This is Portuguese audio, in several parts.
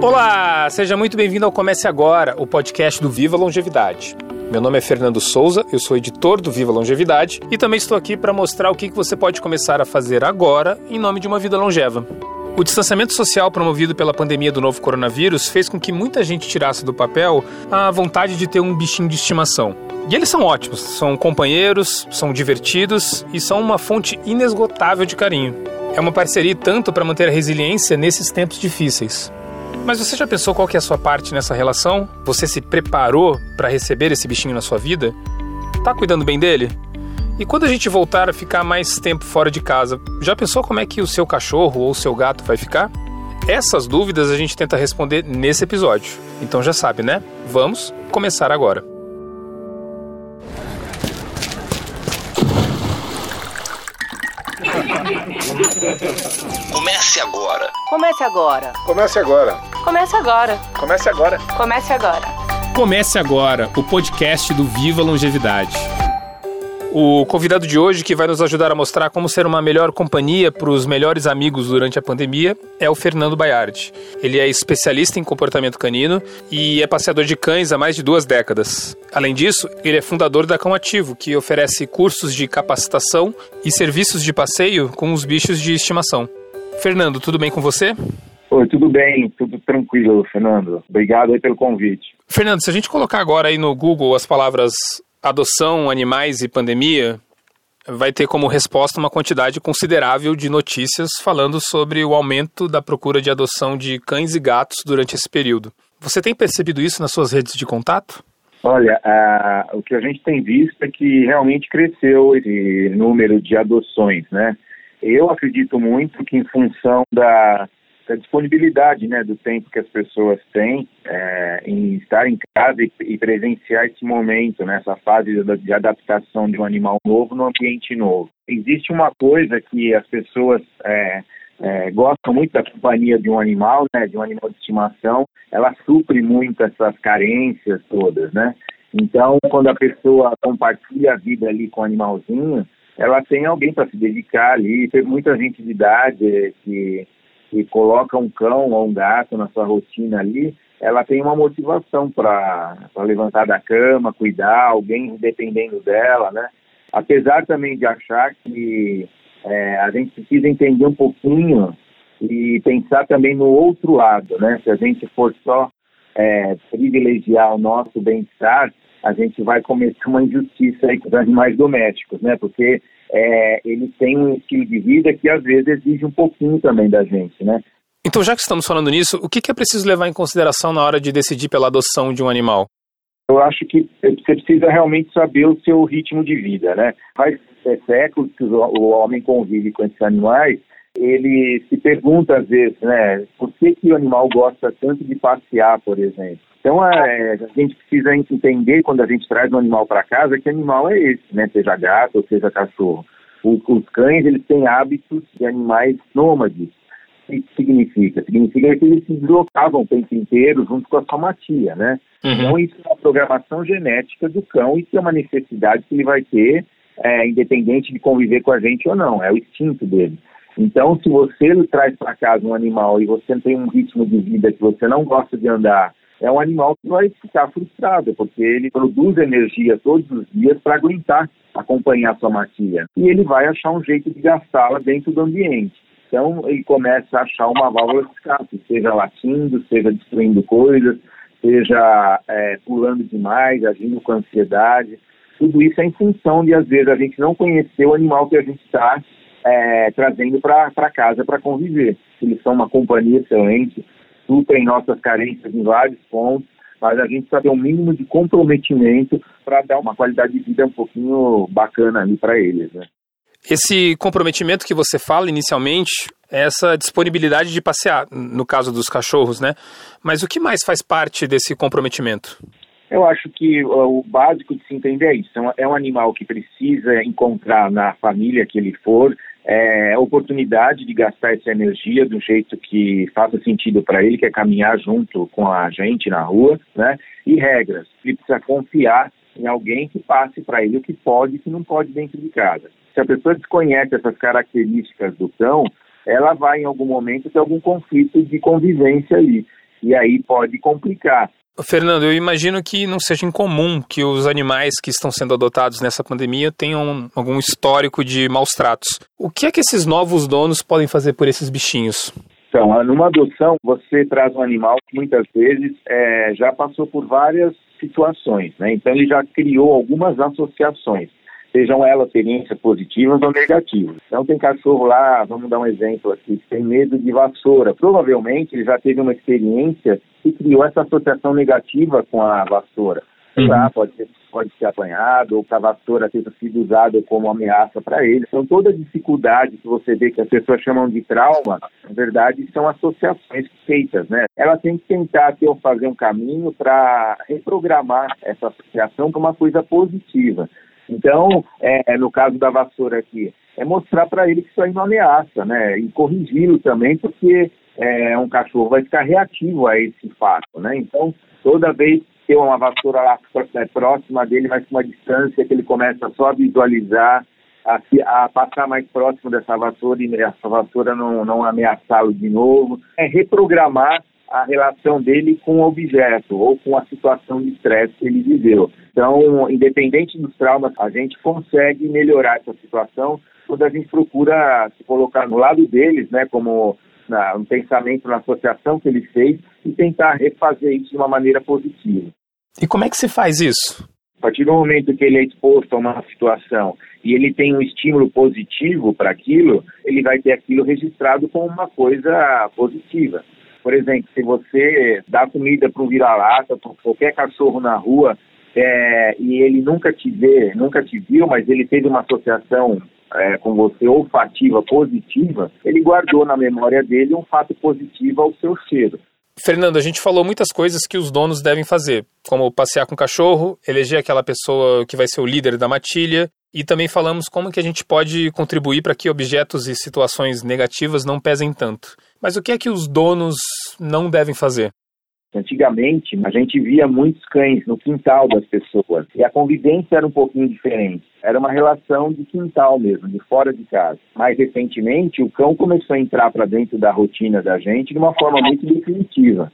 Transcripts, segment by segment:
Olá, seja muito bem-vindo ao Comece Agora, o podcast do Viva Longevidade. Meu nome é Fernando Souza, eu sou editor do Viva Longevidade e também estou aqui para mostrar o que você pode começar a fazer agora em nome de uma vida longeva. O distanciamento social promovido pela pandemia do novo coronavírus fez com que muita gente tirasse do papel a vontade de ter um bichinho de estimação. E eles são ótimos, são companheiros, são divertidos e são uma fonte inesgotável de carinho. É uma parceria tanto para manter a resiliência nesses tempos difíceis. Mas você já pensou qual que é a sua parte nessa relação? Você se preparou para receber esse bichinho na sua vida? Tá cuidando bem dele? E quando a gente voltar a ficar mais tempo fora de casa, já pensou como é que o seu cachorro ou o seu gato vai ficar? Essas dúvidas a gente tenta responder nesse episódio. Então já sabe, né? Vamos começar agora. Comece agora. Comece agora. Comece agora. Comece agora. Comece agora. Comece agora. Comece agora o podcast do Viva Longevidade. O convidado de hoje, que vai nos ajudar a mostrar como ser uma melhor companhia para os melhores amigos durante a pandemia, é o Fernando Baiardi. Ele é especialista em comportamento canino e é passeador de cães há mais de duas décadas. Além disso, ele é fundador da Cão Ativo, que oferece cursos de capacitação e serviços de passeio com os bichos de estimação. Fernando, tudo bem com você? Oi, tudo bem, tudo tranquilo, Fernando. Obrigado aí pelo convite. Fernando, se a gente colocar agora aí no Google as palavras adoção, animais e pandemia, vai ter como resposta uma quantidade considerável de notícias falando sobre o aumento da procura de adoção de cães e gatos durante esse período. Você tem percebido isso nas suas redes de contato? Olha, o que a gente tem visto é que realmente cresceu esse número de adoções, né? Eu acredito muito que em função da a disponibilidade né, do tempo que as pessoas têm é, em estar em casa e, e presenciar esse momento, né, fase de, de, adaptação de um animal novo no ambiente novo. Existe uma coisa que as pessoas é, é, gostam muito da companhia de um animal, né, de um animal de estimação, ela supre muito essas carências todas, né? Então, quando a pessoa compartilha a vida ali com o animalzinho, ela tem alguém para se dedicar ali. Tem muita gente de idade que que coloca um cão ou um gato na sua rotina ali, ela tem uma motivação para levantar da cama, cuidar, alguém dependendo dela, né? Apesar também de achar que é, a gente precisa entender um pouquinho e pensar também no outro lado, né? Se a gente for só é, privilegiar o nosso bem-estar, a gente vai cometer uma injustiça aí com os animais domésticos, né? Porque é, eles têm um estilo de vida que às vezes exige um pouquinho também da gente, né? Então, já que estamos falando nisso, o que é preciso levar em consideração na hora de decidir pela adoção de um animal? Eu acho que você precisa realmente saber o seu ritmo de vida, né? Faz séculos que o homem convive com esses animais, ele se pergunta às vezes, né, por que, que o animal gosta tanto de passear, por exemplo? Então é, a gente precisa entender quando a gente traz um animal para casa que animal é esse, né? Seja gato ou seja cachorro. O, os cães eles têm hábitos de animais nômades. O que significa? Significa que eles se deslocavam o tempo inteiro junto com a sua matia, né? Uhum. Então isso é uma programação genética do cão e é uma necessidade que ele vai ter, é, independente de conviver com a gente ou não. É o instinto dele. Então, se você traz para casa um animal e você tem um ritmo de vida que você não gosta de andar é um animal que vai ficar frustrado, porque ele produz energia todos os dias para aguentar acompanhar sua matilha. E ele vai achar um jeito de gastá-la dentro do ambiente. Então, ele começa a achar uma válvula de escape, seja latindo, seja destruindo coisas, seja é, pulando demais, agindo com ansiedade. Tudo isso é em função de, às vezes, a gente não conhecer o animal que a gente está é, trazendo para casa para conviver. Eles são uma companhia excelente, suprem nossas carências em vários pontos, mas a gente precisa ter um mínimo de comprometimento para dar uma qualidade de vida um pouquinho bacana ali para eles, né? Esse comprometimento que você fala inicialmente, é essa disponibilidade de passear, no caso dos cachorros, né? Mas o que mais faz parte desse comprometimento? Eu acho que o básico de se entender é isso. É um animal que precisa encontrar na família que ele for é, oportunidade de gastar essa energia do jeito que faça sentido para ele, que é caminhar junto com a gente na rua, né? E regras. Ele precisa confiar em alguém que passe para ele o que pode e o que não pode dentro de casa. Se a pessoa desconhece essas características do cão, ela vai em algum momento ter algum conflito de convivência ali. e aí pode complicar. Fernando, eu imagino que não seja incomum que os animais que estão sendo adotados nessa pandemia tenham algum histórico de maus tratos. O que é que esses novos donos podem fazer por esses bichinhos? Então, numa adoção, você traz um animal que muitas vezes é, já passou por várias situações, né? Então, ele já criou algumas associações sejam elas experiências positivas ou negativas. Então tem cachorro lá, vamos dar um exemplo aqui, que tem medo de vassoura. Provavelmente ele já teve uma experiência que criou essa associação negativa com a vassoura. Uhum. Pode ser, pode ser apanhado, ou que a vassoura tenha sido usada como ameaça para ele. Então, toda dificuldade que você vê que as pessoas chamam de trauma, na verdade, são associações feitas, né? Ela tem que tentar ter, fazer um caminho para reprogramar essa associação para uma coisa positiva. Então, é, no caso da vassoura aqui, é mostrar para ele que isso aí não ameaça, né? E corrigi-lo também, porque é, um cachorro vai ficar reativo a esse fato, né? Então, toda vez que tem uma vassoura lá é, próxima dele, vai com uma distância que ele começa só a visualizar, a, a, passar mais próximo dessa vassoura e essa vassoura não, não ameaçá-lo de novo. É reprogramar a relação dele com o objeto ou com a situação de estresse que ele viveu. Então, independente dos traumas, a gente consegue melhorar essa situação quando a gente procura se colocar no lado deles, né, como na, um pensamento na associação que ele fez e tentar refazer isso de uma maneira positiva. E como é que se faz isso? A partir do momento que ele é exposto a uma situação e ele tem um estímulo positivo para aquilo, ele vai ter aquilo registrado como uma coisa positiva. Por exemplo, se você dá comida para um vira-lata, para qualquer cachorro na rua, é, e ele nunca te vê, nunca te viu, mas ele teve uma associação é, com você olfativa positiva, ele guardou na memória dele um fato positivo ao seu cheiro. Fernando, a gente falou muitas coisas que os donos devem fazer, como passear com o cachorro, eleger aquela pessoa que vai ser o líder da matilha, e também falamos como que a gente pode contribuir para que objetos e situações negativas não pesem tanto. Mas o que é que os donos não devem fazer? Antigamente, a gente via muitos cães no quintal das pessoas e a convivência era um pouquinho diferente. Era uma relação de quintal mesmo, de fora de casa. Mais recentemente, o cão começou a entrar para dentro da rotina da gente de uma forma muito definitiva.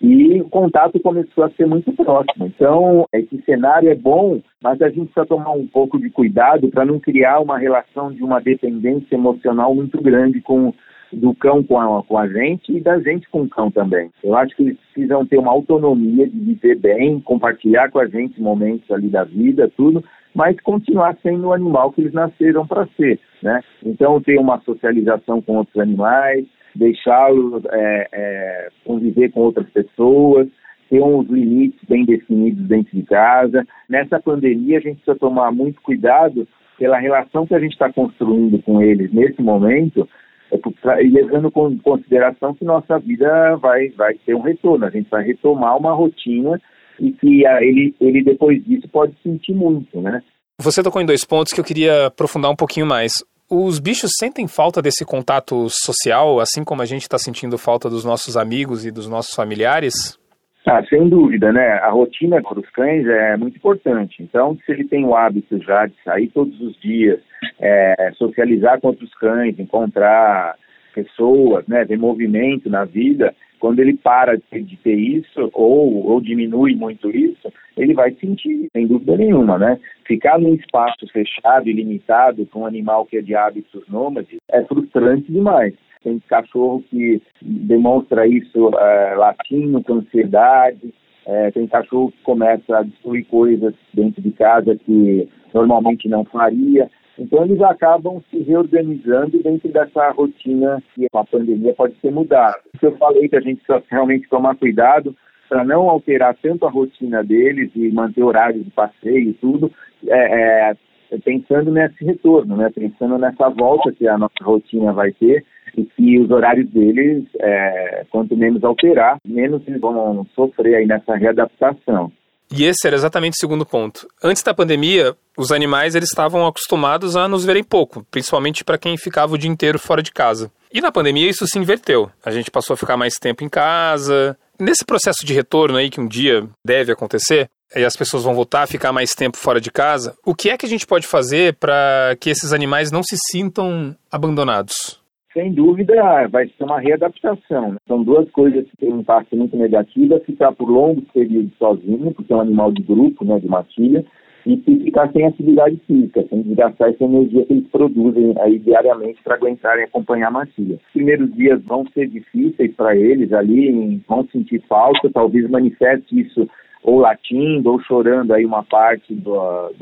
E o contato começou a ser muito próximo. Então, esse cenário é bom, mas a gente precisa tomar um pouco de cuidado para não criar uma relação de uma dependência emocional muito grande com do cão com a, com a gente e da gente com o cão também. Eu acho que eles precisam ter uma autonomia de viver bem, compartilhar com a gente momentos ali da vida, tudo, mas continuar sendo o animal que eles nasceram para ser, né? Então, ter uma socialização com outros animais, deixá-los é, é, conviver com outras pessoas, ter uns limites bem definidos dentro de casa. Nessa pandemia, a gente precisa tomar muito cuidado pela relação que a gente está construindo com eles nesse momento, é e levando em consideração que nossa vida vai, vai ter um retorno, a gente vai retomar uma rotina e que a, ele, ele depois disso pode sentir muito, né? Você tocou em dois pontos que eu queria aprofundar um pouquinho mais. Os bichos sentem falta desse contato social, assim como a gente está sentindo falta dos nossos amigos e dos nossos familiares? Ah, sem dúvida, né? A rotina para os cães é muito importante. Então, se ele tem o hábito já de sair todos os dias, é, socializar com outros cães, encontrar pessoas, né, ver movimento na vida, quando ele para de ter isso ou, ou diminui muito isso, ele vai sentir, sem dúvida nenhuma, né? Ficar num espaço fechado e limitado com um animal que é de hábitos nômades é frustrante demais tem cachorro que demonstra isso é, latindo, com ansiedade, é, tem cachorro que começa a destruir coisas dentro de casa que normalmente não faria. Então eles acabam se reorganizando dentro dessa rotina que com a pandemia pode ser mudada. Eu falei que a gente precisa realmente tomar cuidado para não alterar tanto a rotina deles e manter horários de passeio e tudo, é, é, pensando nesse retorno, né? pensando nessa volta que a nossa rotina vai ter e que os horários deles, é, quanto menos alterar, menos eles vão sofrer aí nessa readaptação. E esse era exatamente o segundo ponto. Antes da pandemia, os animais eles estavam acostumados a nos verem pouco, principalmente para quem ficava o dia inteiro fora de casa. E na pandemia isso se inverteu. A gente passou a ficar mais tempo em casa. Nesse processo de retorno aí que um dia deve acontecer, e as pessoas vão voltar a ficar mais tempo fora de casa, o que é que a gente pode fazer para que esses animais não se sintam abandonados? Sem dúvida, vai ser uma readaptação. Né? São duas coisas que têm um impacto muito negativo: é ficar por longos períodos sozinho, porque é um animal de grupo, né, de matilha, e ficar sem atividade física, sem desgastar essa energia que eles produzem aí diariamente para aguentarem acompanhar a matilha. Os primeiros dias vão ser difíceis para eles ali, vão sentir falta, talvez manifeste isso ou latindo ou chorando aí uma parte do,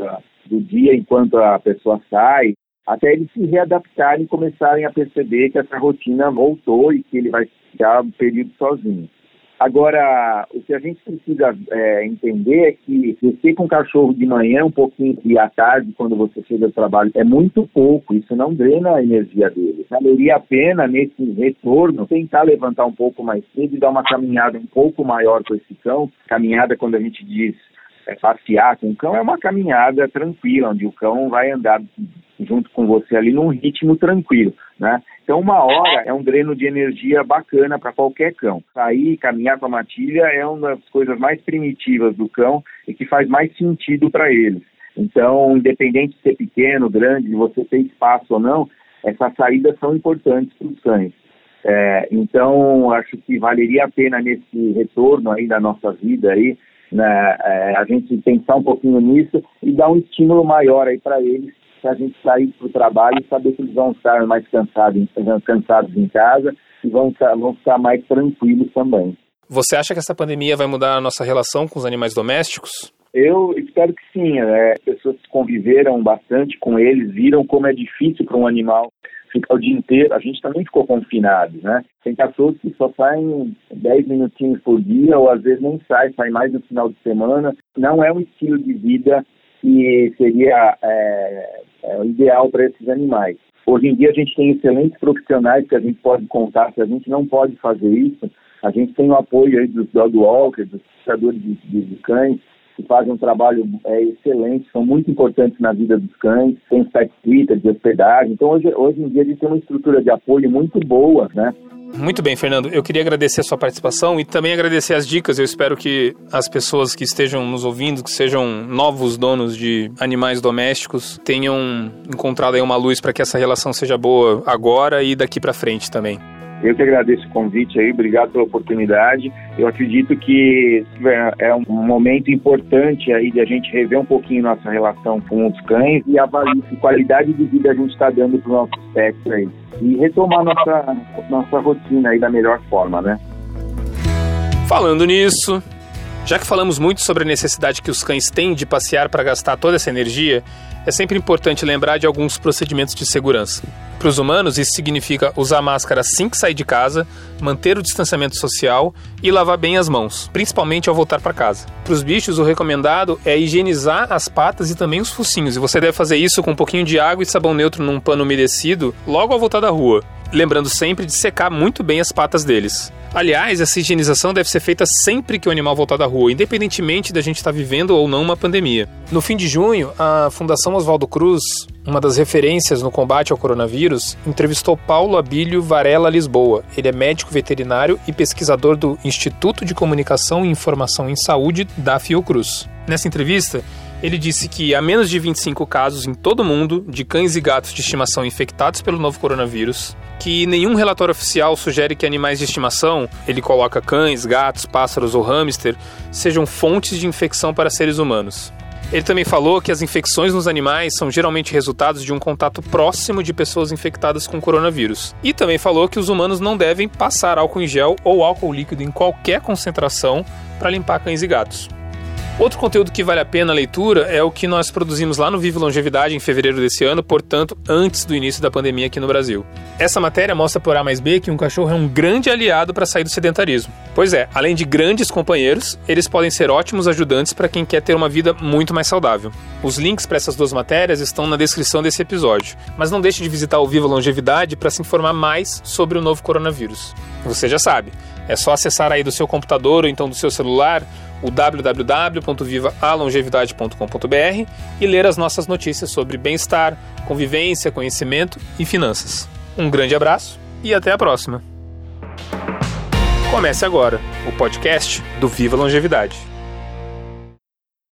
do dia enquanto a pessoa sai, até eles se readaptarem e começarem a perceber que essa rotina voltou e que ele vai ficar um período sozinho. Agora, o que a gente precisa é, entender é que você com o cachorro de manhã, um pouquinho e à tarde, quando você chega do trabalho, é muito pouco, isso não drena a energia dele. Valeria a pena, nesse retorno, tentar levantar um pouco mais cedo e dar uma caminhada um pouco maior com esse cão. Caminhada, quando a gente diz é, passear com o cão, é uma caminhada tranquila, onde o cão vai andar junto com você ali num ritmo tranquilo, né? Então uma hora é um dreno de energia bacana para qualquer cão. Sair, caminhar com a matilha é uma das coisas mais primitivas do cão e que faz mais sentido para eles. Então, independente de ser pequeno, grande, de você ter espaço ou não, essas saídas são importantes para os cães. É, então, acho que valeria a pena nesse retorno aí da nossa vida aí, né, é, a gente pensar um pouquinho nisso e dar um estímulo maior aí para eles se a gente sair para o trabalho e saber que eles vão estar mais cansados, cansados em casa e vão estar, vão ficar mais tranquilos também. Você acha que essa pandemia vai mudar a nossa relação com os animais domésticos? Eu espero que sim. Né? Pessoas que conviveram bastante com eles viram como é difícil para um animal ficar o dia inteiro. A gente também ficou confinado, né? Tem cachorros que só saem 10 minutinhos por dia ou às vezes nem sai, sai mais no final de semana. Não é um estilo de vida que seria é, é, ideal para esses animais. Hoje em dia a gente tem excelentes profissionais que a gente pode contar, se a gente não pode fazer isso, a gente tem o apoio aí dos dog walkers, dos criadores de, de, de, cães, que fazem um trabalho é, excelente, são muito importantes na vida dos cães, tem sitter de hospedagem. Então hoje, hoje em dia a gente tem uma estrutura de apoio muito boa, né? Muito bem, Fernando. Eu queria agradecer a sua participação e também agradecer as dicas. Eu espero que as pessoas que estejam nos ouvindo, que sejam novos donos de animais domésticos, tenham encontrado aí uma luz para que essa relação seja boa agora e daqui para frente também. Eu que agradeço o convite aí, obrigado pela oportunidade. Eu acredito que é um momento importante aí de a gente rever um pouquinho nossa relação com os cães e avaliar que qualidade de vida a gente está dando para os nossos pets aí. E retomar nossa, nossa rotina aí da melhor forma, né? Falando nisso, já que falamos muito sobre a necessidade que os cães têm de passear para gastar toda essa energia, é sempre importante lembrar de alguns procedimentos de segurança. Para os humanos, isso significa usar máscara assim que sair de casa, manter o distanciamento social e lavar bem as mãos, principalmente ao voltar para casa. Para os bichos, o recomendado é higienizar as patas e também os focinhos, e você deve fazer isso com um pouquinho de água e sabão neutro num pano umedecido logo ao voltar da rua, lembrando sempre de secar muito bem as patas deles. Aliás, essa higienização deve ser feita sempre que o animal voltar da rua, independentemente da gente estar vivendo ou não uma pandemia. No fim de junho, a Fundação Oswaldo Cruz, uma das referências no combate ao coronavírus, entrevistou Paulo Abílio Varela Lisboa. Ele é médico veterinário e pesquisador do Instituto de Comunicação e Informação em Saúde da Fiocruz. Nessa entrevista, ele disse que há menos de 25 casos em todo o mundo de cães e gatos de estimação infectados pelo novo coronavírus que nenhum relatório oficial sugere que animais de estimação, ele coloca cães, gatos, pássaros ou hamster, sejam fontes de infecção para seres humanos. Ele também falou que as infecções nos animais são geralmente resultados de um contato próximo de pessoas infectadas com coronavírus. E também falou que os humanos não devem passar álcool em gel ou álcool líquido em qualquer concentração para limpar cães e gatos. Outro conteúdo que vale a pena a leitura é o que nós produzimos lá no Vivo Longevidade em fevereiro desse ano, portanto, antes do início da pandemia aqui no Brasil. Essa matéria mostra por A mais B que um cachorro é um grande aliado para sair do sedentarismo. Pois é, além de grandes companheiros, eles podem ser ótimos ajudantes para quem quer ter uma vida muito mais saudável. Os links para essas duas matérias estão na descrição desse episódio, mas não deixe de visitar o Viva Longevidade para se informar mais sobre o novo coronavírus. Você já sabe, é só acessar aí do seu computador ou então do seu celular o www.vivaalongevidade.com.br e ler as nossas notícias sobre bem-estar, convivência, conhecimento e finanças. Um grande abraço e até a próxima. Comece agora o podcast do Viva Longevidade.